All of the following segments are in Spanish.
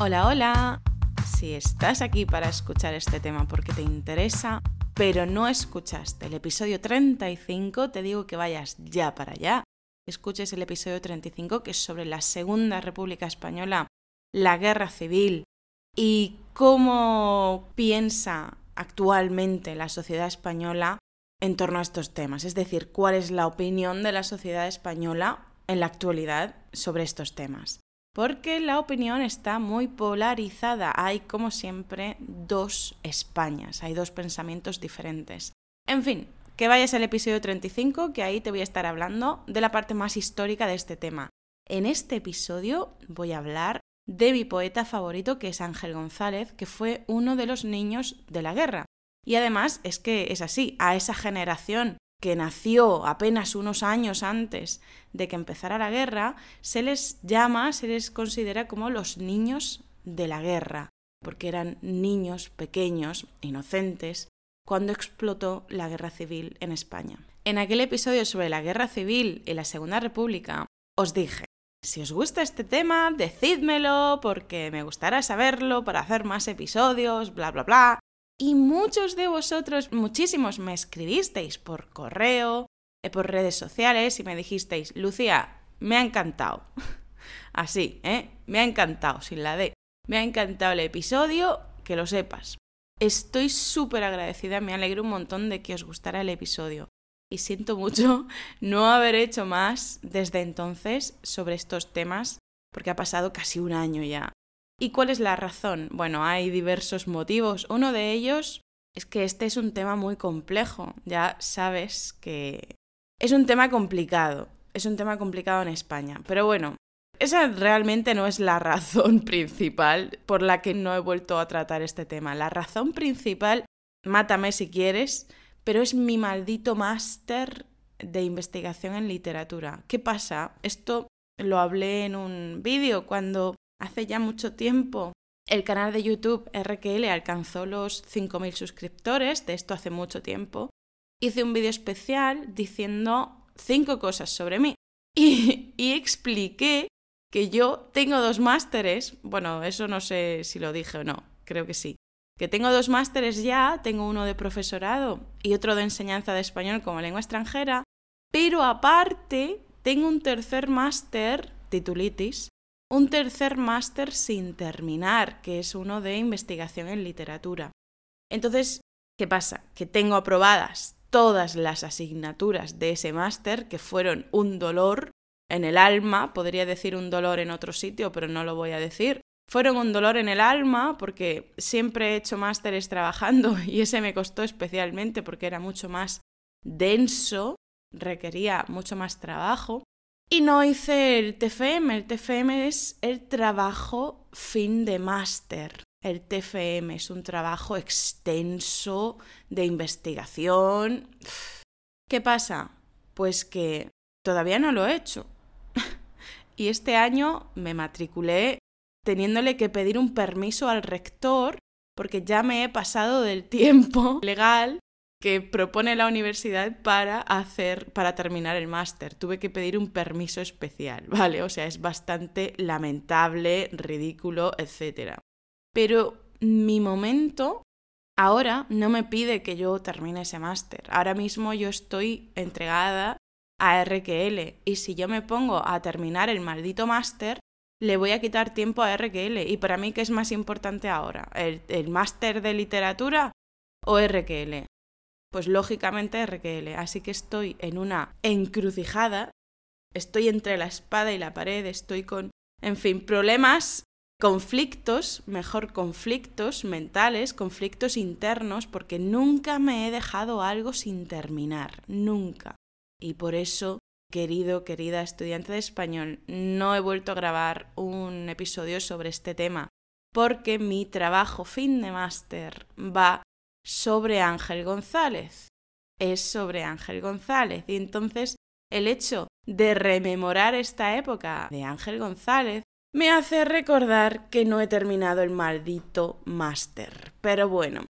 Hola, hola. Si estás aquí para escuchar este tema porque te interesa, pero no escuchaste el episodio 35, te digo que vayas ya para allá. Escuches el episodio 35 que es sobre la Segunda República Española, la guerra civil y cómo piensa actualmente la sociedad española en torno a estos temas. Es decir, cuál es la opinión de la sociedad española en la actualidad sobre estos temas. Porque la opinión está muy polarizada. Hay, como siempre, dos Españas, hay dos pensamientos diferentes. En fin, que vayas al episodio 35, que ahí te voy a estar hablando de la parte más histórica de este tema. En este episodio voy a hablar de mi poeta favorito, que es Ángel González, que fue uno de los niños de la guerra. Y además es que es así, a esa generación que nació apenas unos años antes de que empezara la guerra, se les llama, se les considera como los niños de la guerra, porque eran niños pequeños, inocentes, cuando explotó la guerra civil en España. En aquel episodio sobre la guerra civil y la Segunda República, os dije, si os gusta este tema, decídmelo porque me gustará saberlo para hacer más episodios, bla, bla, bla. Y muchos de vosotros, muchísimos, me escribisteis por correo, eh, por redes sociales y me dijisteis, Lucía, me ha encantado. Así, ¿eh? Me ha encantado, sin la D. Me ha encantado el episodio, que lo sepas. Estoy súper agradecida, me alegro un montón de que os gustara el episodio. Y siento mucho no haber hecho más desde entonces sobre estos temas, porque ha pasado casi un año ya. ¿Y cuál es la razón? Bueno, hay diversos motivos. Uno de ellos es que este es un tema muy complejo. Ya sabes que es un tema complicado. Es un tema complicado en España. Pero bueno, esa realmente no es la razón principal por la que no he vuelto a tratar este tema. La razón principal, mátame si quieres, pero es mi maldito máster de investigación en literatura. ¿Qué pasa? Esto lo hablé en un vídeo cuando hace ya mucho tiempo el canal de YouTube RQL alcanzó los 5.000 suscriptores, de esto hace mucho tiempo. Hice un vídeo especial diciendo cinco cosas sobre mí y, y expliqué que yo tengo dos másteres, bueno, eso no sé si lo dije o no, creo que sí, que tengo dos másteres ya, tengo uno de profesorado y otro de enseñanza de español como lengua extranjera, pero aparte tengo un tercer máster, titulitis, un tercer máster sin terminar, que es uno de investigación en literatura. Entonces, ¿qué pasa? Que tengo aprobadas todas las asignaturas de ese máster, que fueron un dolor en el alma, podría decir un dolor en otro sitio, pero no lo voy a decir. Fueron un dolor en el alma porque siempre he hecho másteres trabajando y ese me costó especialmente porque era mucho más denso, requería mucho más trabajo. Y no hice el TFM. El TFM es el trabajo fin de máster. El TFM es un trabajo extenso de investigación. ¿Qué pasa? Pues que todavía no lo he hecho. y este año me matriculé teniéndole que pedir un permiso al rector porque ya me he pasado del tiempo legal que propone la universidad para hacer para terminar el máster. Tuve que pedir un permiso especial, ¿vale? O sea, es bastante lamentable, ridículo, etc. Pero mi momento ahora no me pide que yo termine ese máster. Ahora mismo yo estoy entregada a RQL y si yo me pongo a terminar el maldito máster, le voy a quitar tiempo a RQL. Y para mí, ¿qué es más importante ahora? ¿El, el máster de literatura o RQL? Pues lógicamente RQL. Así que estoy en una encrucijada, estoy entre la espada y la pared, estoy con, en fin, problemas, conflictos, mejor conflictos mentales, conflictos internos, porque nunca me he dejado algo sin terminar, nunca. Y por eso, querido, querida estudiante de español, no he vuelto a grabar un episodio sobre este tema, porque mi trabajo fin de máster va sobre Ángel González. Es sobre Ángel González. Y entonces el hecho de rememorar esta época de Ángel González me hace recordar que no he terminado el maldito máster. Pero bueno,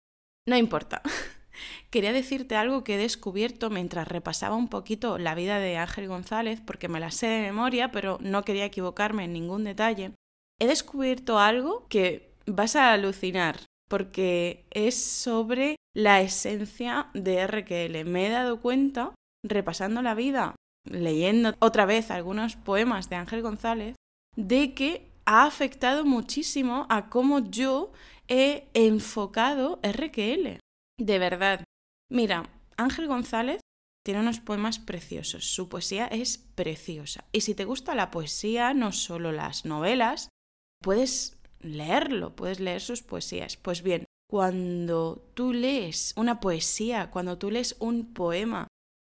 no importa. Quería decirte algo que he descubierto mientras repasaba un poquito la vida de Ángel González, porque me la sé de memoria, pero no quería equivocarme en ningún detalle. he descubierto algo que vas a alucinar, porque es sobre la esencia de RQL. Me he dado cuenta, repasando la vida, leyendo otra vez algunos poemas de Ángel González, de que ha afectado muchísimo a cómo yo he enfocado RQL. De verdad. Mira, Ángel González tiene unos poemas preciosos, su poesía es preciosa. Y si te gusta la poesía, no solo las novelas, puedes leerlo, puedes leer sus poesías. Pues bien, cuando tú lees una poesía, cuando tú lees un poema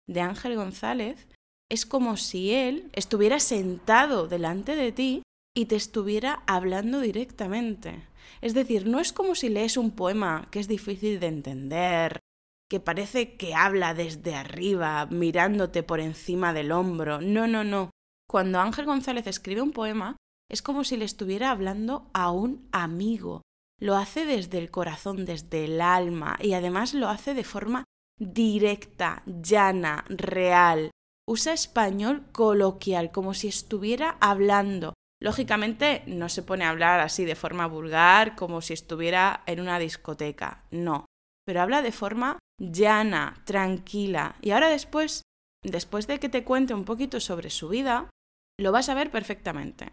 de Ángel González, es como si él estuviera sentado delante de ti y te estuviera hablando directamente. Es decir, no es como si lees un poema que es difícil de entender, que parece que habla desde arriba, mirándote por encima del hombro. No, no, no. Cuando Ángel González escribe un poema, es como si le estuviera hablando a un amigo. Lo hace desde el corazón, desde el alma, y además lo hace de forma directa, llana, real. Usa español coloquial, como si estuviera hablando. Lógicamente no se pone a hablar así de forma vulgar, como si estuviera en una discoteca, no, pero habla de forma llana, tranquila. Y ahora después, después de que te cuente un poquito sobre su vida, lo vas a ver perfectamente.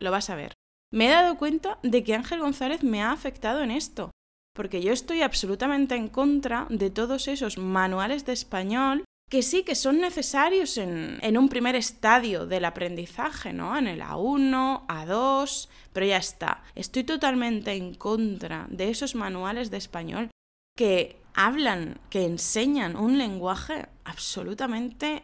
Lo vas a ver. Me he dado cuenta de que Ángel González me ha afectado en esto, porque yo estoy absolutamente en contra de todos esos manuales de español que sí que son necesarios en, en, un primer estadio del aprendizaje, ¿no? En el A1, A2, pero ya está. Estoy totalmente en contra de esos manuales de español que hablan, que enseñan un lenguaje absolutamente...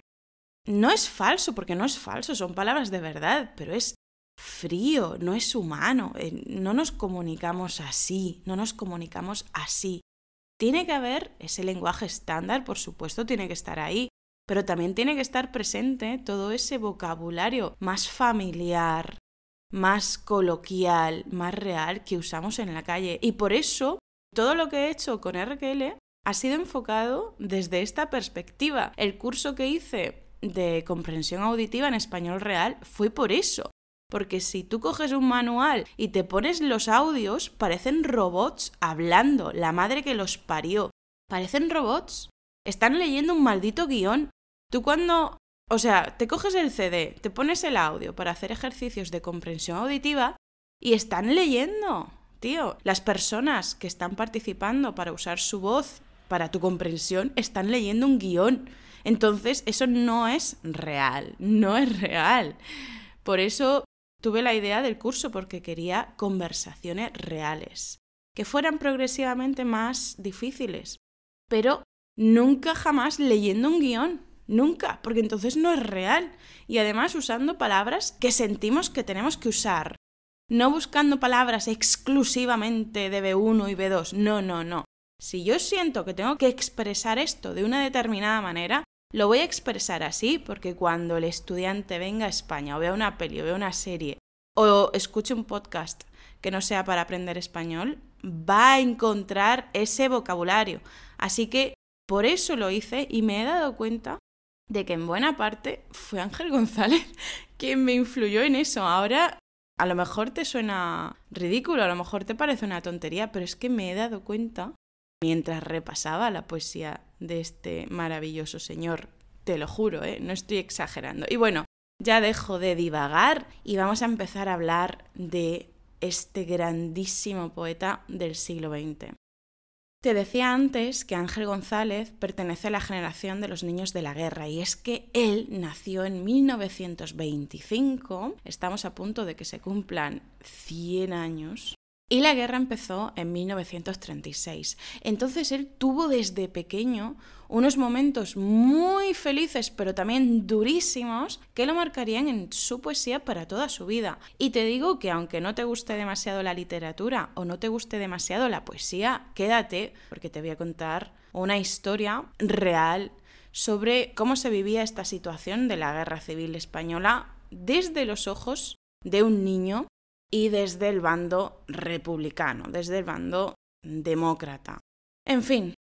No es falso, porque no es falso, son palabras de verdad, pero es frío, no es humano, eh, no nos comunicamos así, no nos comunicamos así. Tiene que haber ese lenguaje estándar, por supuesto, tiene que estar ahí, pero también tiene que estar presente todo ese vocabulario más familiar, más coloquial, más real que usamos en la calle. Y por eso todo lo que he hecho con RQL ha sido enfocado desde esta perspectiva. El curso que hice de comprensión auditiva en español real fue por eso. Porque si tú coges un manual y te pones los audios, parecen robots hablando, la madre que los parió. Parecen robots. Están leyendo un maldito guion. Tú cuando... O sea, te coges el CD, te pones el audio para hacer ejercicios de comprensión auditiva y están leyendo tío, las personas que están participando para usar su voz para tu comprensión están leyendo un guion. Entonces, eso no es real, no es real. Por eso tuve la idea del curso, porque quería conversaciones reales, que fueran progresivamente más difíciles, pero nunca jamás leyendo un guion, nunca, porque entonces no es real. Y además usando palabras que sentimos que tenemos que usar, no buscando palabras exclusivamente de B1 y B2, no, no, no. Si yo siento que tengo que expresar esto de una determinada manera, lo voy a expresar así porque cuando el estudiante venga a España o vea una peli o vea una serie o escuche un podcast que no sea para aprender español, va a encontrar ese vocabulario. Así que por eso lo hice y me he dado cuenta de que en buena parte fue Ángel González quien me influyó en eso. Ahora a lo mejor te suena ridículo, a lo mejor te parece una tontería, pero es que me he dado cuenta, mientras repasaba la poesía de este maravilloso señor, te lo juro, ¿eh? no estoy exagerando. Y bueno, ya dejo de divagar y vamos a empezar a hablar de este grandísimo poeta del siglo XX. Te decía antes que Ángel González pertenece a la generación de los niños de la guerra y es que él nació en 1925, estamos a punto de que se cumplan 100 años, y la guerra empezó en 1936. Entonces él tuvo desde pequeño unos momentos muy felices, pero también durísimos, que lo marcarían en su poesía para toda su vida. Y te digo que aunque no te guste demasiado la literatura o no te guste demasiado la poesía, quédate, porque te voy a contar una historia real sobre cómo se vivía esta situación de la guerra civil española desde los ojos de un niño y desde el bando republicano, desde el bando demócrata. En fin,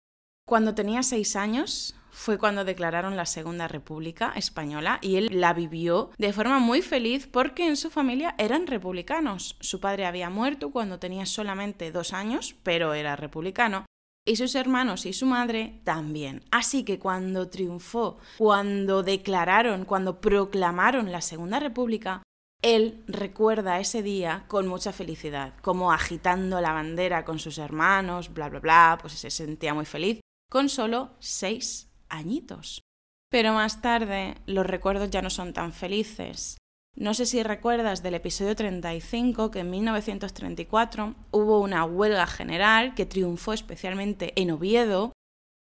Cuando tenía seis años fue cuando declararon la Segunda República Española y él la vivió de forma muy feliz porque en su familia eran republicanos. Su padre había muerto cuando tenía solamente dos años, pero era republicano. Y sus hermanos y su madre también. Así que cuando triunfó, cuando declararon, cuando proclamaron la Segunda República, él recuerda ese día con mucha felicidad, como agitando la bandera con sus hermanos, bla, bla, bla, pues se sentía muy feliz, con solo seis añitos. Pero más tarde los recuerdos ya no son tan felices. No sé si recuerdas del episodio 35 que en 1934 hubo una huelga general que triunfó especialmente en Oviedo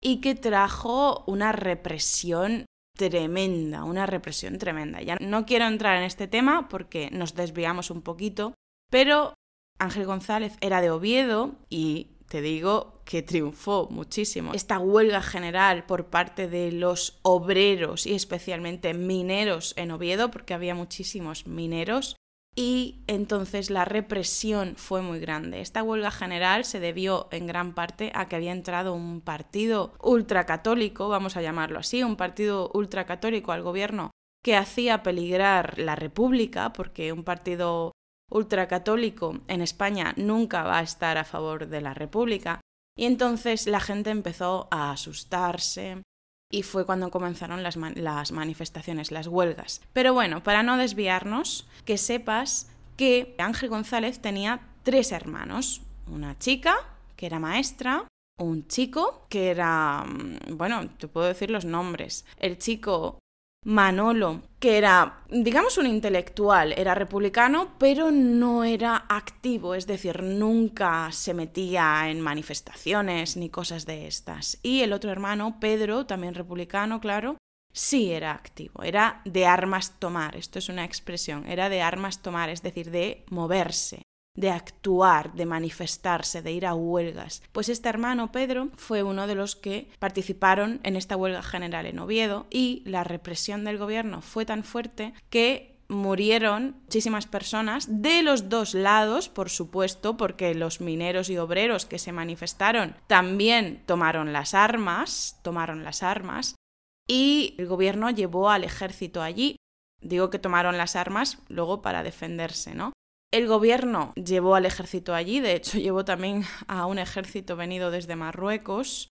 y que trajo una represión tremenda, una represión tremenda. Ya no quiero entrar en este tema porque nos desviamos un poquito, pero Ángel González era de Oviedo y te digo que triunfó muchísimo. Esta huelga general por parte de los obreros y especialmente mineros en Oviedo, porque había muchísimos mineros, y entonces la represión fue muy grande. Esta huelga general se debió en gran parte a que había entrado un partido ultracatólico, vamos a llamarlo así, un partido ultracatólico al gobierno que hacía peligrar la República, porque un partido ultracatólico en España nunca va a estar a favor de la República. Y entonces la gente empezó a asustarse, y fue cuando comenzaron las, manifestaciones, las huelgas. Pero bueno, para no desviarnos, que sepas que Ángel González tenía tres hermanos, una chica que era maestra, un chico que era, mm, bueno, te puedo decir los nombres. El chico Manolo, que era, digamos, un intelectual, era republicano, pero no era activo, es decir, nunca se metía en manifestaciones ni cosas de estas. Y el otro hermano, Pedro, también republicano, claro, sí era activo, era de armas tomar, esto es una expresión, era de armas tomar, es decir, de moverse de actuar, de manifestarse, de ir a huelgas. Pues este hermano Pedro fue uno de los que participaron en esta huelga general en Oviedo y la represión del gobierno fue tan fuerte que murieron muchísimas personas de los dos lados, por supuesto, porque los mineros y obreros que se manifestaron también tomaron las armas, tomaron las armas, y el gobierno llevó al ejército allí. Digo que tomaron las armas luego para defenderse, ¿no? El gobierno llevó al ejército allí, de hecho llevó también a un ejército venido desde Marruecos.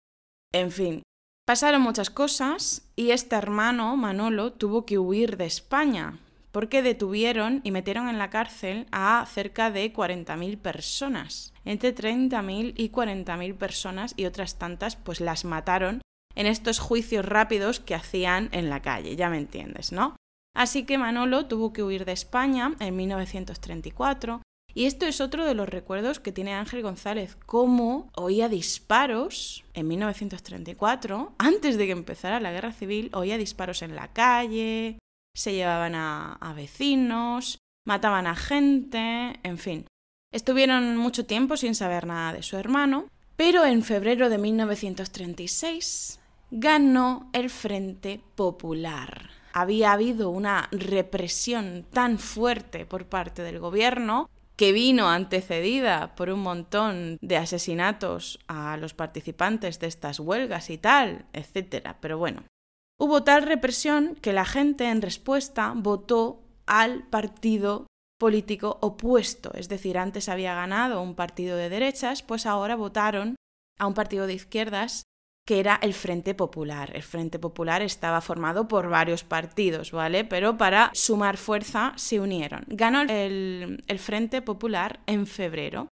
En fin, pasaron muchas cosas y este hermano, Manolo, tuvo que huir de España porque detuvieron y metieron en la cárcel a cerca de 40.000 personas. Entre 30.000 y 40.000 personas y otras tantas pues las mataron en estos juicios rápidos que hacían en la calle, ya me entiendes, ¿no? Así que Manolo tuvo que huir de España en 1934 y esto es otro de los recuerdos que tiene Ángel González, cómo oía disparos en 1934, antes de que empezara la guerra civil, oía disparos en la calle, se llevaban a, a vecinos, mataban a gente, en fin. Estuvieron mucho tiempo sin saber nada de su hermano, pero en febrero de 1936 ganó el Frente Popular había habido una represión tan fuerte por parte del gobierno que vino antecedida por un montón de asesinatos a los participantes de estas huelgas y tal, etc. Pero bueno, hubo tal represión que la gente en respuesta votó al partido político opuesto, es decir, antes había ganado un partido de derechas, pues ahora votaron a un partido de izquierdas que era el Frente Popular. El Frente Popular estaba formado por varios partidos, ¿vale? Pero para sumar fuerza se unieron. Ganó el, Frente Popular en febrero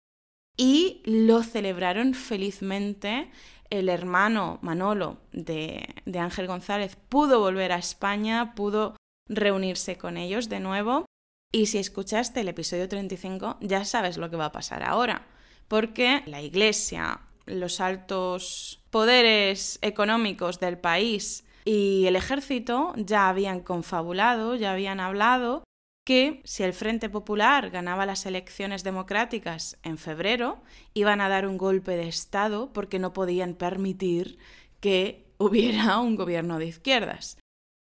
y lo celebraron felizmente. El hermano Manolo de, de Ángel González pudo volver a España, pudo reunirse con ellos de nuevo. Y si escuchaste el episodio 35, ya sabes lo que va a pasar ahora, porque la Iglesia, los altos poderes económicos del país y el ejército ya habían confabulado, ya habían hablado que si el Frente Popular ganaba las elecciones democráticas en febrero, iban a dar un golpe de Estado porque no podían permitir que hubiera un gobierno de izquierdas.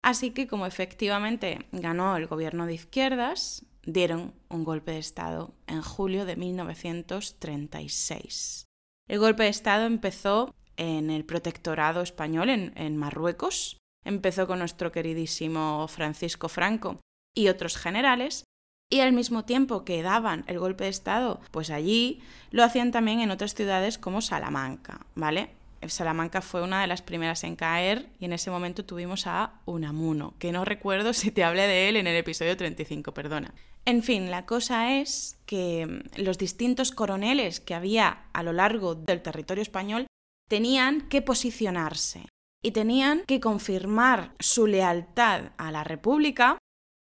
Así que como efectivamente ganó el gobierno de izquierdas, dieron un golpe de Estado en julio de 1936. El golpe de Estado empezó en el protectorado español en, en Marruecos. Empezó con nuestro queridísimo Francisco Franco y otros generales, y al mismo tiempo que daban el golpe de Estado, pues allí lo hacían también en otras ciudades como Salamanca, ¿vale? Salamanca fue una de las primeras en caer y en ese momento tuvimos a Unamuno, que no recuerdo si te hablé de él en el episodio 35, perdona. En fin, la cosa es que los distintos coroneles que había a lo largo del territorio español tenían que posicionarse y tenían que confirmar su lealtad a la República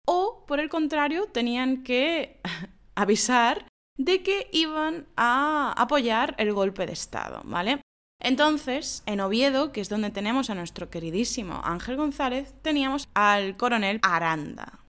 o, por el contrario, tenían que avisar de que iban a apoyar el golpe de Estado, ¿vale? Entonces, en Oviedo, que es donde tenemos a nuestro queridísimo Ángel González, teníamos al coronel Aranda.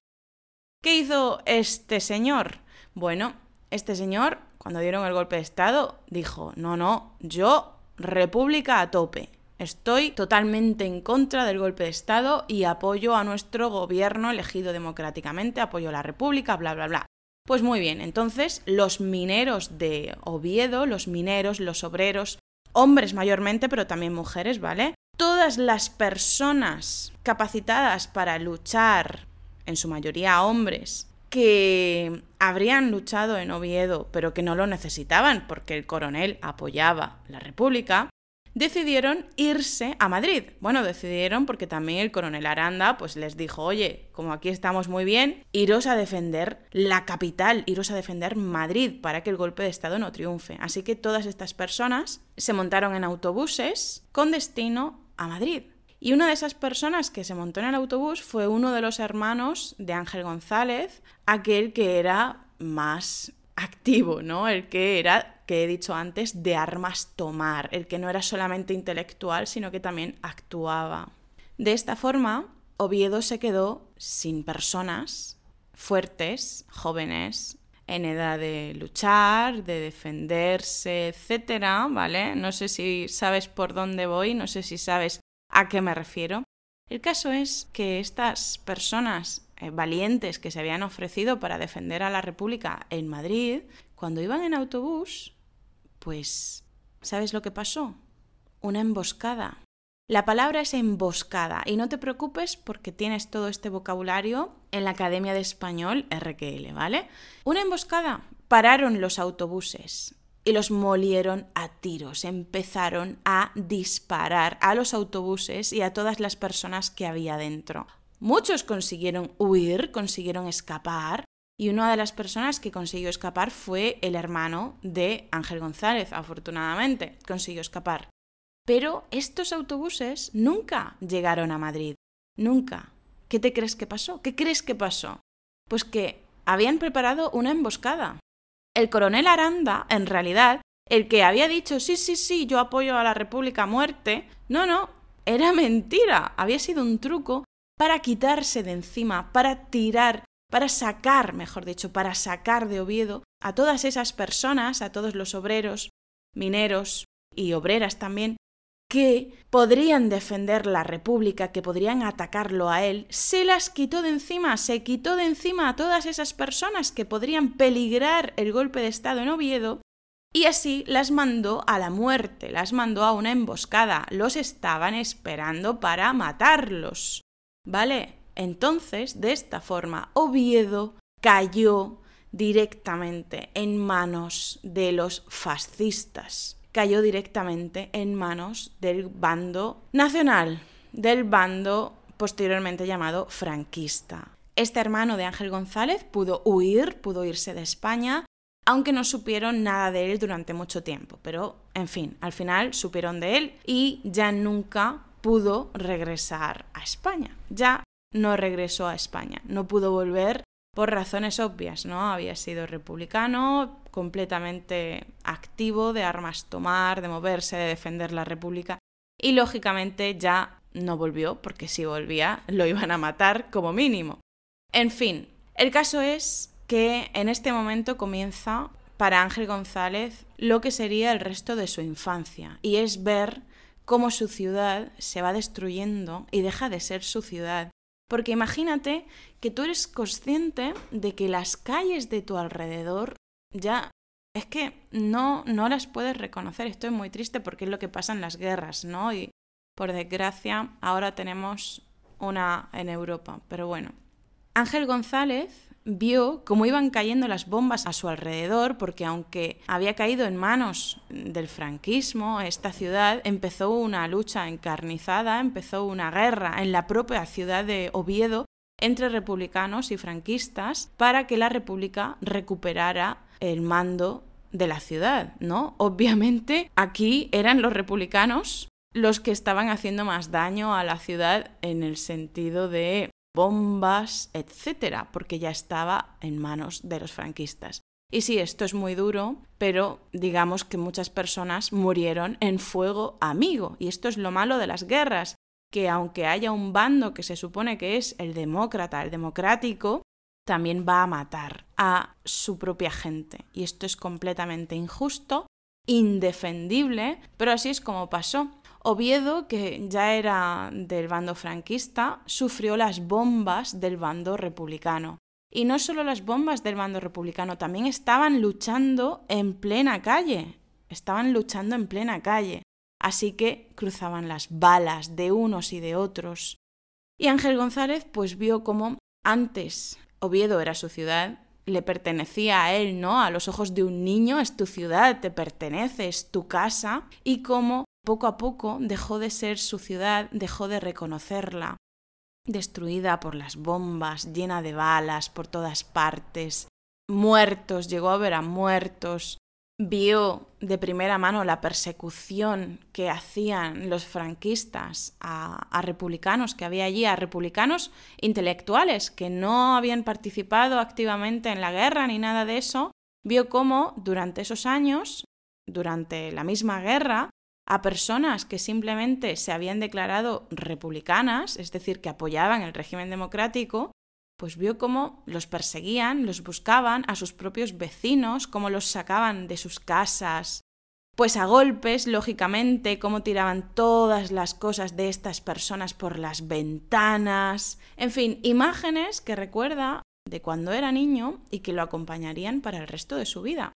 ¿Qué hizo este señor? Bueno, este señor, cuando dieron el golpe de Estado, dijo, no, no, yo, república a tope. Estoy totalmente en contra del golpe de Estado y apoyo a nuestro gobierno elegido democráticamente, apoyo a la República, bla, bla, bla. Pues muy bien, entonces los mineros de Oviedo, los mineros, los obreros, hombres mayormente, pero también mujeres, ¿vale? Todas las personas capacitadas para luchar, en su mayoría hombres, que habrían luchado en Oviedo, pero que no lo necesitaban porque el coronel apoyaba la República, decidieron irse a Madrid. Bueno, decidieron porque también el coronel Aranda pues les dijo, oye, como aquí estamos muy bien, iros a defender la capital, iros a defender Madrid para que el golpe de Estado no triunfe. Así que todas estas personas se montaron en autobuses con destino a Madrid. Y una de esas personas que se montó en el autobús fue uno de los hermanos de Ángel González, aquel que era más activo, ¿no? El que era que he dicho antes, de armas tomar, el que no era solamente intelectual, sino que también actuaba. De esta forma, Oviedo se quedó sin personas fuertes, jóvenes, en edad de luchar, de defenderse, etcétera, ¿vale? No sé si sabes por dónde voy, no sé si sabes a qué me refiero. El caso es que estas personas eh, valientes que se habían ofrecido para defender a la República en Madrid, cuando iban en autobús, pues, ¿sabes lo que pasó? Una emboscada. La palabra es emboscada y no te preocupes porque tienes todo este vocabulario en la Academia de Español RQL, ¿vale? Una emboscada. Pararon los autobuses y los molieron a tiros. Empezaron a disparar a los autobuses y a todas las personas que había dentro. Muchos consiguieron huir, consiguieron escapar, y una de las personas que consiguió escapar fue el hermano de Ángel González, afortunadamente, consiguió escapar. Pero estos autobuses nunca llegaron a Madrid, nunca. ¿Qué te crees que pasó? ¿Qué crees que pasó? Pues que habían preparado una emboscada. El coronel Aranda, en realidad, el que había dicho sí, sí, sí, yo apoyo a la República a muerte, no, no, era mentira, había sido un truco para quitarse de encima, para tirar para sacar, mejor dicho, para sacar de Oviedo a todas esas personas, a todos los obreros, mineros y obreras también, que podrían defender la República, que podrían atacarlo a él, se las quitó de encima, se quitó de encima a todas esas personas que podrían peligrar el golpe de Estado en Oviedo, y así las mandó a la muerte, las mandó a una emboscada, los estaban esperando para matarlos. ¿Vale? Entonces, de esta forma, Oviedo cayó directamente en manos de los fascistas, cayó directamente en manos del bando nacional, del bando posteriormente llamado franquista. Este hermano de Ángel González pudo huir, pudo irse de España, aunque no supieron nada de él durante mucho tiempo, pero en fin, al final supieron de él y ya nunca pudo regresar a España. Ya no regresó a España, no pudo volver por razones obvias, ¿no? Había sido republicano, completamente activo de armas tomar, de moverse, de defender la República. Y lógicamente ya no volvió porque si volvía lo iban a matar como mínimo. En fin, el caso es que en este momento comienza para Ángel González lo que sería el resto de su infancia. Y es ver cómo su ciudad se va destruyendo y deja de ser su ciudad. Porque imagínate que tú eres consciente de que las calles de tu alrededor ya es que no, no las puedes reconocer. Esto es muy triste porque es lo que pasa en las guerras, ¿no? Y por desgracia ahora tenemos una en Europa, pero bueno. Ángel González vio cómo iban cayendo las bombas a su alrededor, porque aunque había caído en manos del franquismo, esta ciudad empezó una lucha encarnizada, empezó una guerra en la propia ciudad de Oviedo entre republicanos y franquistas para que la República recuperara el mando de la ciudad, ¿no? Obviamente aquí eran los republicanos los que estaban haciendo más daño a la ciudad en el sentido de bombas, etcétera, porque ya estaba en manos de los franquistas. Y sí, esto es muy duro, pero digamos que muchas personas murieron en fuego amigo. Y esto es lo malo de las guerras, que aunque haya un bando que se supone que es el demócrata, el democrático, también va a matar a su propia gente. Y esto es completamente injusto, indefendible, pero así es como pasó. Oviedo, que ya era del bando franquista, sufrió las bombas del bando republicano. Y no solo las bombas del bando republicano, también estaban luchando en plena calle. Estaban luchando en plena calle. Así que cruzaban las balas de unos y de otros. Y Ángel González pues vio como antes Oviedo era su ciudad, le pertenecía a él, ¿no? A los ojos de un niño es tu ciudad, te pertenece, es tu casa, y cómo poco a poco dejó de ser su ciudad, dejó de reconocerla, destruida por las bombas, llena de balas por todas partes, muertos, llegó a ver a muertos, vio de primera mano la persecución que hacían los franquistas a, republicanos que había allí, a republicanos intelectuales que no habían participado activamente en la guerra ni nada de eso, vio cómo durante esos años, durante la misma guerra, a personas que simplemente se habían declarado republicanas, es decir, que apoyaban el régimen democrático, pues vio cómo los perseguían, los buscaban a sus propios vecinos, cómo los sacaban de sus casas, pues a golpes, lógicamente, cómo tiraban todas las cosas de estas personas por las ventanas, en fin, imágenes que recuerda de cuando era niño y que lo acompañarían para el resto de su vida.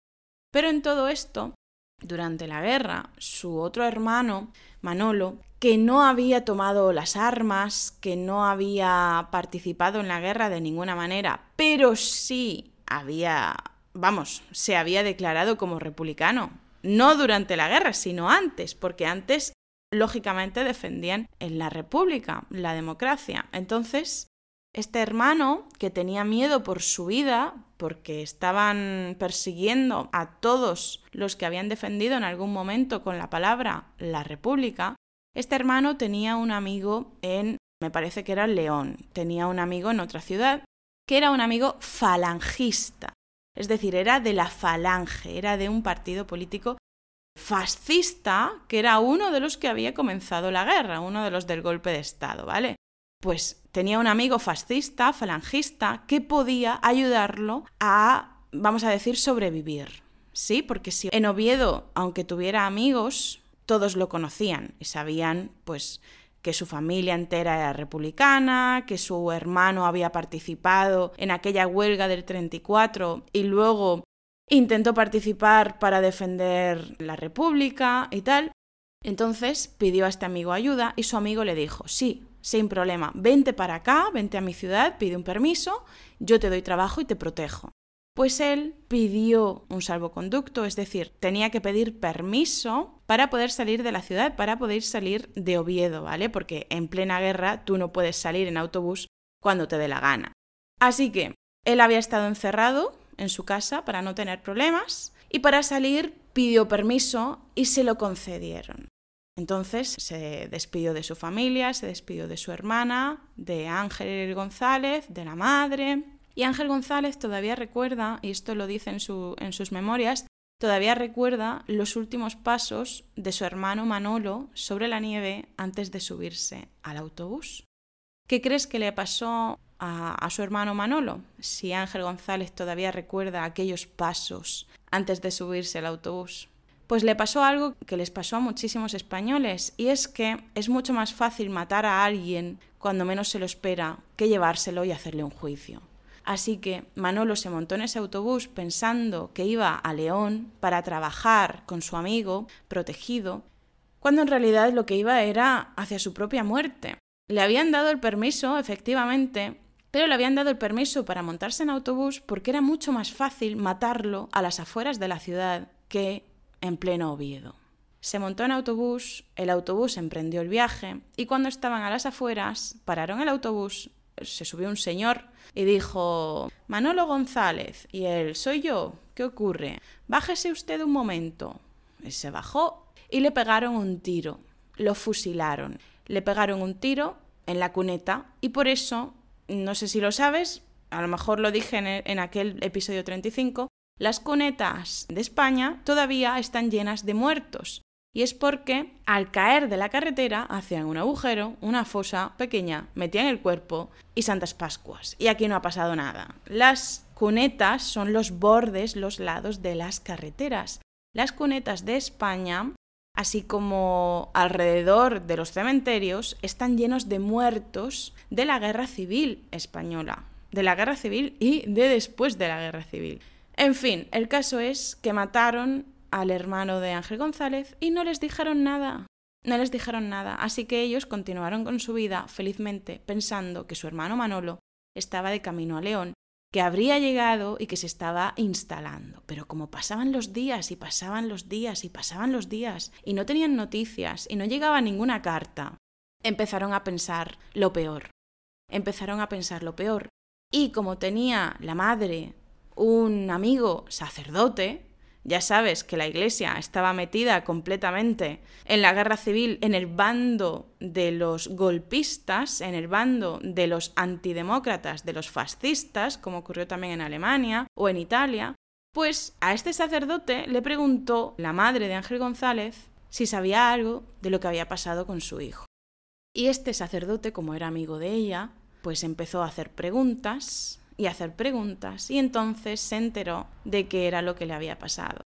Pero en todo esto, durante la guerra, su otro hermano, Manolo, que no había tomado las armas, que no había participado en la guerra de ninguna manera, pero sí había, vamos, se había declarado como republicano. No durante la guerra, sino antes, porque antes, lógicamente, defendían en la república, la democracia. Entonces, este hermano, que tenía miedo por su vida, porque estaban persiguiendo a todos los que habían defendido en algún momento con la palabra la República, este hermano tenía un amigo en, me parece que era León, tenía un amigo en otra ciudad, que era un amigo falangista, es decir, era de la falange, era de un partido político fascista, que era uno de los que había comenzado la guerra, uno de los del golpe de Estado, ¿vale? pues tenía un amigo fascista, falangista, que podía ayudarlo a, vamos a decir, sobrevivir. Sí, porque si en Oviedo, aunque tuviera amigos, todos lo conocían y sabían, pues, que su familia entera era republicana, que su hermano había participado en aquella huelga del 34 y luego intentó participar para defender la República y tal. Entonces pidió a este amigo ayuda y su amigo le dijo, sí, sin problema, vente para acá, vente a mi ciudad, pide un permiso, yo te doy trabajo y te protejo. Pues él pidió un salvoconducto, es decir, tenía que pedir permiso para poder salir de la ciudad, para poder salir de Oviedo, ¿vale? Porque en plena guerra tú no puedes salir en autobús cuando te dé la gana. Así que él había estado encerrado en su casa para no tener problemas y para salir pidió permiso y se lo concedieron. Entonces se despidió de su familia, se despidió de su hermana, de Ángel González, de la madre. Y Ángel González todavía recuerda, y esto lo dice en, sus memorias, todavía recuerda los últimos pasos de su hermano Manolo sobre la nieve antes de subirse al autobús. ¿Qué crees que le pasó a, a, su hermano Manolo? Si Ángel González todavía recuerda aquellos pasos antes de subirse al autobús. Pues le pasó algo que les pasó a muchísimos españoles, y es que es mucho más fácil matar a alguien cuando menos se lo espera que llevárselo y hacerle un juicio. Así que Manolo se montó en ese autobús pensando que iba a León para trabajar con su amigo protegido, cuando en realidad lo que iba era hacia su propia muerte. Le habían dado el permiso, efectivamente, pero le habían dado el permiso para montarse en autobús porque era mucho más fácil matarlo a las afueras de la ciudad que en pleno Oviedo. Se montó en autobús, el autobús emprendió el viaje y cuando estaban a las afueras, pararon el autobús, se subió un señor y dijo Manolo González y él soy yo, ¿qué ocurre? Bájese usted un momento. Y se bajó y le pegaron un tiro, lo fusilaron, le pegaron un tiro en la cuneta y por eso, no sé si lo sabes, a lo mejor lo dije en, en aquel episodio 35, las cunetas de España todavía están llenas de muertos. Y es porque al caer de la carretera hacían un agujero, una fosa pequeña, metían el cuerpo y Santas Pascuas. Y aquí no ha pasado nada. Las cunetas son los bordes, los lados de las carreteras. Las cunetas de España, así como alrededor de los cementerios, están llenos de muertos de la guerra civil española, de la guerra civil y de después de la guerra civil. En fin, el caso es que mataron al hermano de Ángel González y no les dijeron nada. No les dijeron nada, así que ellos continuaron con su vida felizmente pensando que su hermano Manolo estaba de camino a León, que habría llegado y que se estaba instalando. Pero como pasaban los días y pasaban los días y pasaban los días y no tenían noticias y no llegaba ninguna carta, empezaron a pensar lo peor. Empezaron a pensar lo peor. Y como tenía la madre un amigo sacerdote, ya sabes que la Iglesia estaba metida completamente en la guerra civil, en el bando de los golpistas, en el bando de los antidemócratas, de los fascistas, como ocurrió también en Alemania o en Italia, pues a este sacerdote le preguntó la madre de Ángel González si sabía algo de lo que había pasado con su hijo. Y este sacerdote, como era amigo de ella, pues empezó a hacer preguntas y hacer preguntas y entonces se enteró de qué era lo que le había pasado.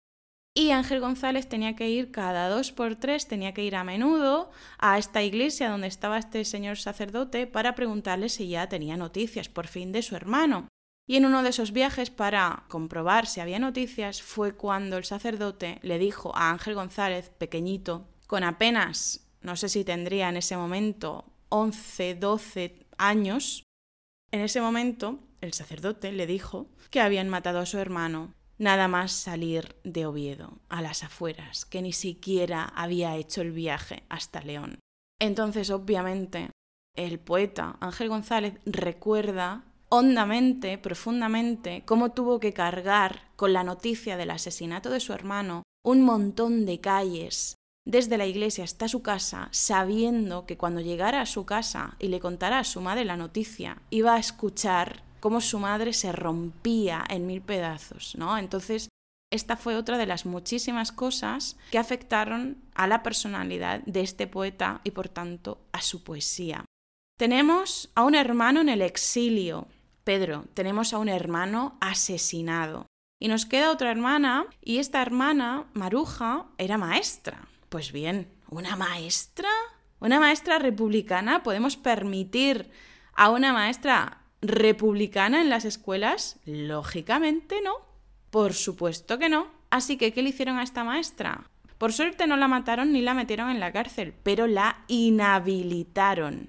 Y Ángel González tenía que ir cada dos por tres, tenía que ir a menudo a esta iglesia donde estaba este señor sacerdote para preguntarle si ya tenía noticias por fin de su hermano. Y en uno de esos viajes para comprobar si había noticias fue cuando el sacerdote le dijo a Ángel González, pequeñito, con apenas, no sé si tendría en ese momento 11, 12 años, en ese momento el sacerdote le dijo que habían matado a su hermano nada más salir de Oviedo, a las afueras, que ni siquiera había hecho el viaje hasta León. Entonces, obviamente, el poeta Ángel González recuerda hondamente, profundamente, cómo tuvo que cargar con la noticia del asesinato de su hermano un montón de calles desde la iglesia hasta su casa, sabiendo que cuando llegara a su casa y le contara a su madre la noticia, iba a escuchar cómo su madre se rompía en mil pedazos, ¿no? Entonces, esta fue otra de las muchísimas cosas que afectaron a la personalidad de este poeta y por tanto a su poesía. Tenemos a un hermano en el exilio, Pedro, tenemos a un hermano asesinado. Y nos queda otra hermana, y esta hermana, Maruja, era maestra. Pues bien, ¿una maestra? ¿Una maestra republicana? ¿Podemos permitir a una maestra republicana en las escuelas? Lógicamente no. Por supuesto que no. Así que, ¿qué le hicieron a esta maestra? Por suerte no la mataron ni la metieron en la cárcel, pero la inhabilitaron.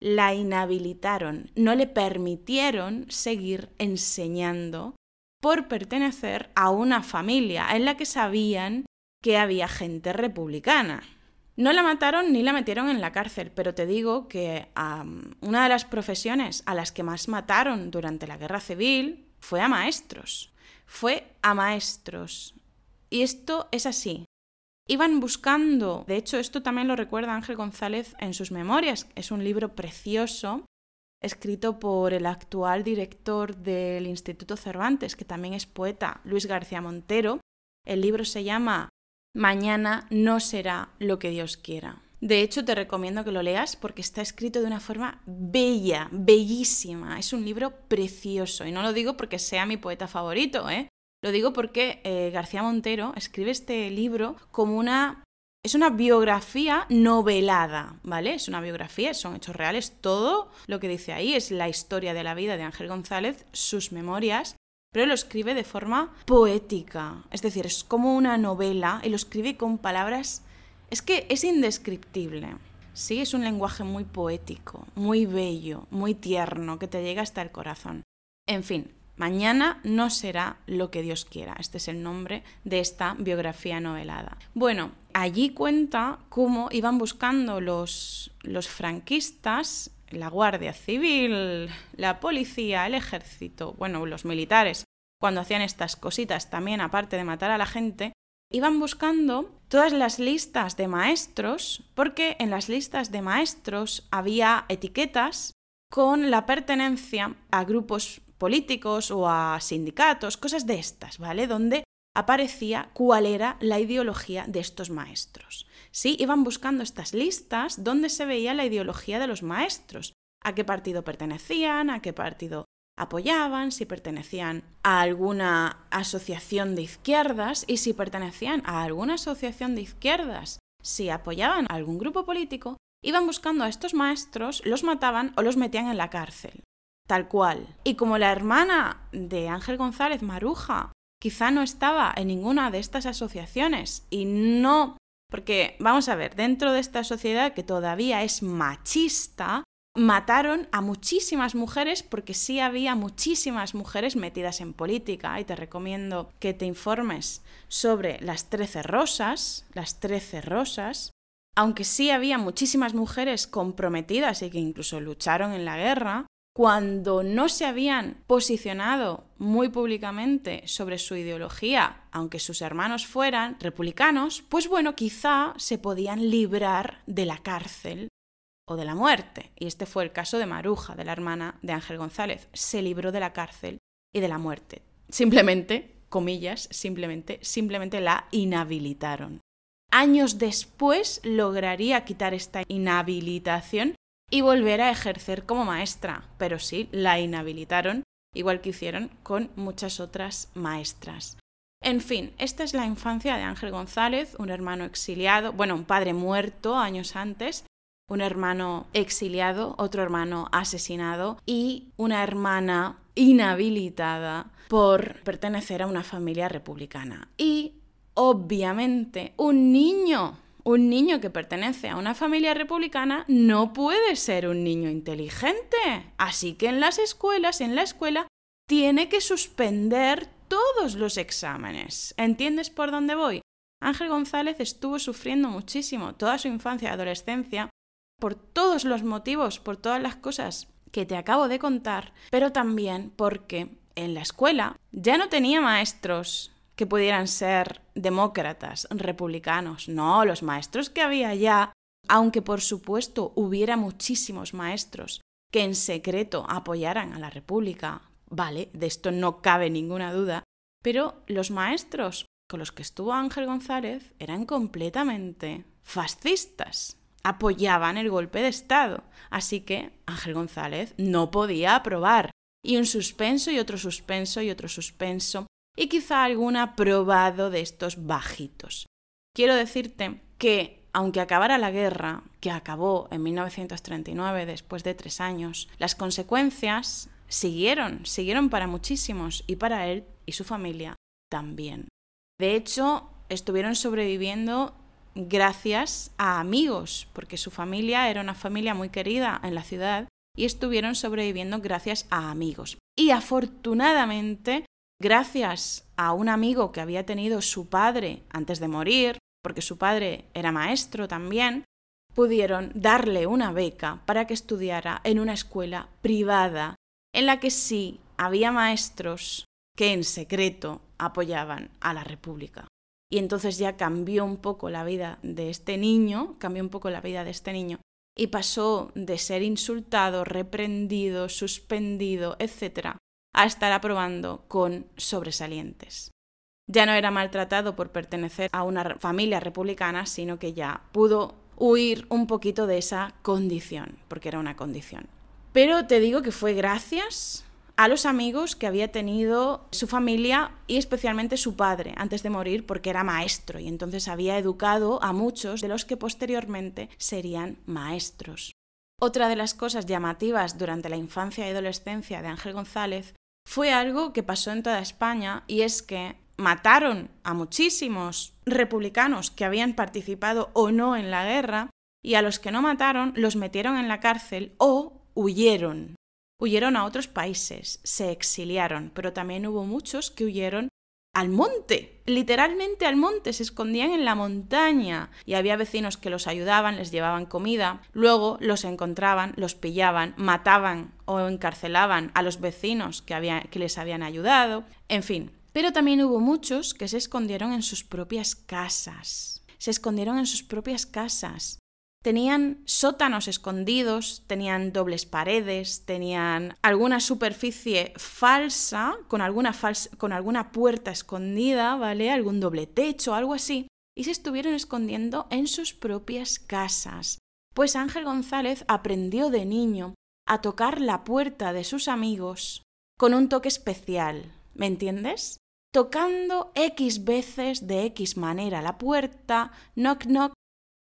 La inhabilitaron. No le permitieron seguir enseñando por pertenecer a una familia en la que sabían que había gente republicana. No la mataron ni la metieron en la cárcel, pero te digo que una de las profesiones a las que más mataron durante la guerra civil fue a maestros. Fue a maestros. Y esto es así. Iban buscando, de hecho esto también lo recuerda Ángel González en sus memorias, es un libro precioso escrito por el actual director del Instituto Cervantes, que también es poeta, Luis García Montero. El libro se llama mañana no será lo que Dios quiera. De hecho, te recomiendo que lo leas porque está escrito de una forma bella, bellísima. Es un libro precioso. Y no lo digo porque sea mi poeta favorito, ¿eh? Lo digo porque eh, García Montero escribe este libro como una Es una biografía novelada, ¿vale? Es una biografía, son hechos reales, todo lo que dice ahí es la historia de la vida de Ángel González, sus memorias, pero lo escribe de forma poética, es decir, es como una novela y lo escribe con palabras... Es que es indescriptible. Sí, es un lenguaje muy poético, muy bello, muy tierno, que te llega hasta el corazón. En fin, Mañana no será lo que Dios quiera. Este es el nombre de esta biografía novelada. Bueno, allí cuenta cómo iban buscando los, los franquistas, la Guardia Civil, la policía, el ejército, bueno, los militares, cuando hacían estas cositas también, aparte de matar a la gente, iban buscando todas las listas de maestros, porque en las listas de maestros había etiquetas con la pertenencia a grupos políticos o a sindicatos, cosas de estas, ¿vale? Donde aparecía cuál era la ideología de estos maestros. Sí, iban buscando estas listas donde se veía la ideología de los maestros, a qué partido pertenecían, a qué partido apoyaban, si pertenecían a alguna asociación de izquierdas y si pertenecían a alguna asociación de izquierdas, si apoyaban a algún grupo político, iban buscando a estos maestros, los mataban o los metían en la cárcel tal cual. Y como la hermana de Ángel González, Maruja, quizá no estaba en ninguna de estas asociaciones y no... Porque, vamos a ver, dentro de esta sociedad que todavía es machista, mataron a muchísimas mujeres porque sí había muchísimas mujeres metidas en política. Y te recomiendo que te informes sobre las trece rosas, las trece rosas, aunque sí había muchísimas mujeres comprometidas y que incluso lucharon en la guerra, cuando no se habían posicionado muy públicamente sobre su ideología, aunque sus hermanos fueran republicanos, pues bueno, quizá se podían librar de la cárcel o de la muerte. Y este fue el caso de Maruja, de la hermana de Ángel González. Se libró de la cárcel y de la muerte. Simplemente, comillas, simplemente, simplemente la inhabilitaron. Años después lograría quitar esta inhabilitación y volver a ejercer como maestra, pero sí, la inhabilitaron, igual que hicieron con muchas otras maestras. En fin, esta es la infancia de Ángel González, un hermano exiliado, bueno, un padre muerto años antes, un hermano exiliado, otro hermano asesinado y una hermana inhabilitada por pertenecer a una familia republicana. Y, obviamente, un niño un niño que pertenece a una familia republicana no puede ser un niño inteligente. Así que en las escuelas, en la escuela, tiene que suspender todos los exámenes. ¿Entiendes por dónde voy? Ángel González estuvo sufriendo muchísimo toda su infancia y adolescencia por todos los motivos, por todas las cosas que te acabo de contar, pero también porque en la escuela ya no tenía maestros que pudieran ser demócratas, republicanos. No, los maestros que había ya, aunque por supuesto hubiera muchísimos maestros que en secreto apoyaran a la República, vale, de esto no cabe ninguna duda, pero los maestros con los que estuvo Ángel González eran completamente fascistas, apoyaban el golpe de Estado, así que Ángel González no podía aprobar. Y un suspenso y otro suspenso y otro suspenso y quizá algún aprobado de estos bajitos. Quiero decirte que, aunque acabara la guerra, que acabó en 1939 después de tres años, las consecuencias siguieron, siguieron para muchísimos y para él y su familia también. De hecho, estuvieron sobreviviendo gracias a amigos, porque su familia era una familia muy querida en la ciudad y estuvieron sobreviviendo gracias a amigos. Y afortunadamente gracias a un amigo que había tenido su padre antes de morir, porque su padre era maestro también, pudieron darle una beca para que estudiara en una escuela privada en la que sí había maestros que en secreto apoyaban a la República. Y entonces ya cambió un poco la vida de este niño, cambió un poco la vida de este niño, y pasó de ser insultado, reprendido, suspendido, etc., a estar aprobando con sobresalientes. Ya no era maltratado por pertenecer a una familia republicana, sino que ya pudo huir un poquito de esa condición, porque era una condición. Pero te digo que fue gracias a los amigos que había tenido su familia y especialmente su padre antes de morir porque era maestro y entonces había educado a muchos de los que posteriormente serían maestros. Otra de las cosas llamativas durante la infancia y adolescencia de Ángel González fue algo que pasó en toda España y es que mataron a muchísimos republicanos que habían participado o no en la guerra y a los que no mataron los metieron en la cárcel o huyeron. Huyeron a otros países, se exiliaron, pero también hubo muchos que huyeron al monte, literalmente al monte, se escondían en la montaña y había vecinos que los ayudaban, les llevaban comida, luego los encontraban, los pillaban, mataban o encarcelaban a los vecinos que, que les habían ayudado, en fin. Pero también hubo muchos que se escondieron en sus propias casas, se escondieron en sus propias casas. Tenían sótanos escondidos, tenían dobles paredes, tenían alguna superficie falsa, con alguna, con alguna puerta escondida, ¿vale? Algún doble techo, algo así, y se estuvieron escondiendo en sus propias casas. Pues Ángel González aprendió de niño a tocar la puerta de sus amigos con un toque especial, ¿me entiendes? Tocando X veces de X manera la puerta, knock knock,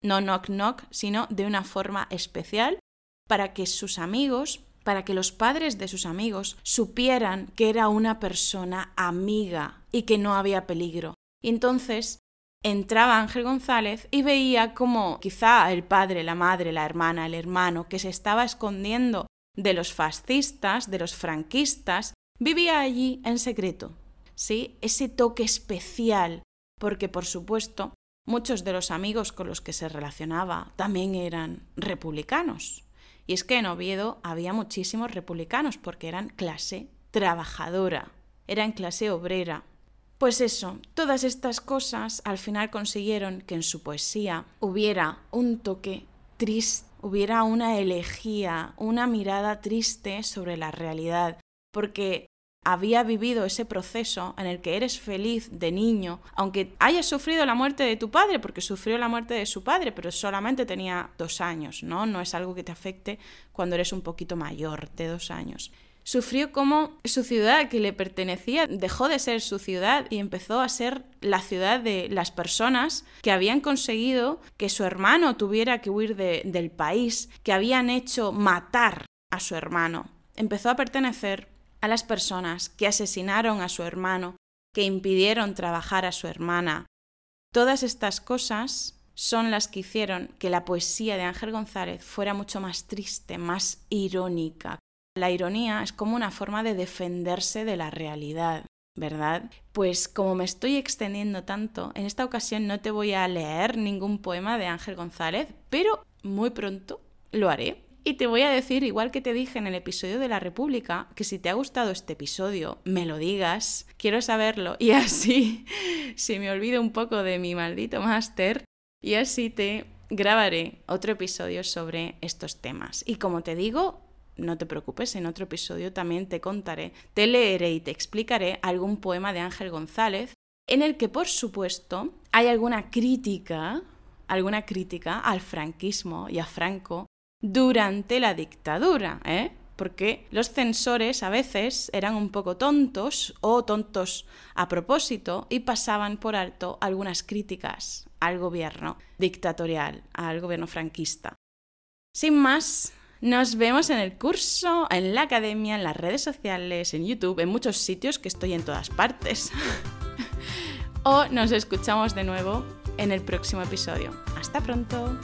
no knock knock, sino de una forma especial para que sus amigos, para que los padres de sus amigos supieran que era una persona amiga y que no había peligro. Y entonces entraba Ángel González y veía como quizá el padre, la madre, la hermana, el hermano que se estaba escondiendo de los fascistas, de los franquistas, vivía allí en secreto. ¿Sí? Ese toque especial, porque por supuesto Muchos de los amigos con los que se relacionaba también eran republicanos. Y es que en Oviedo había muchísimos republicanos porque eran clase trabajadora, eran clase obrera. Pues eso, todas estas cosas al final consiguieron que en su poesía hubiera un toque triste, hubiera una elegía, una mirada triste sobre la realidad, porque había vivido ese proceso en el que eres feliz de niño, aunque hayas sufrido la muerte de tu padre, porque sufrió la muerte de su padre, pero solamente tenía dos años, ¿no? No es algo que te afecte cuando eres un poquito mayor de dos años. Sufrió como su ciudad que le pertenecía dejó de ser su ciudad y empezó a ser la ciudad de las personas que habían conseguido que su hermano tuviera que huir del país, que habían hecho matar a su hermano. Empezó a pertenecer a las personas que asesinaron a su hermano, que impidieron trabajar a su hermana. Todas estas cosas son las que hicieron que la poesía de Ángel González fuera mucho más triste, más irónica. La ironía es como una forma de defenderse de la realidad, ¿verdad? Pues como me estoy extendiendo tanto, en esta ocasión no te voy a leer ningún poema de Ángel González, pero muy pronto lo haré. Y te voy a decir, igual que te dije en el episodio de la República, que si te ha gustado este episodio, me lo digas, quiero saberlo. Y así, si me olvido un poco de mi maldito máster, y así te grabaré otro episodio sobre estos temas. Y como te digo, no te preocupes, en otro episodio también te contaré, te leeré y te explicaré algún poema de Ángel González, en el que, por supuesto, hay alguna crítica, alguna crítica al franquismo y a Franco durante la dictadura, ¿eh? porque los censores a veces eran un poco tontos o tontos a propósito y pasaban por alto algunas críticas al gobierno dictatorial, al gobierno franquista. Sin más, nos vemos en el curso, en la academia, en las redes sociales, en YouTube, en muchos sitios que estoy en todas partes. o nos escuchamos de nuevo en el próximo episodio. Hasta pronto.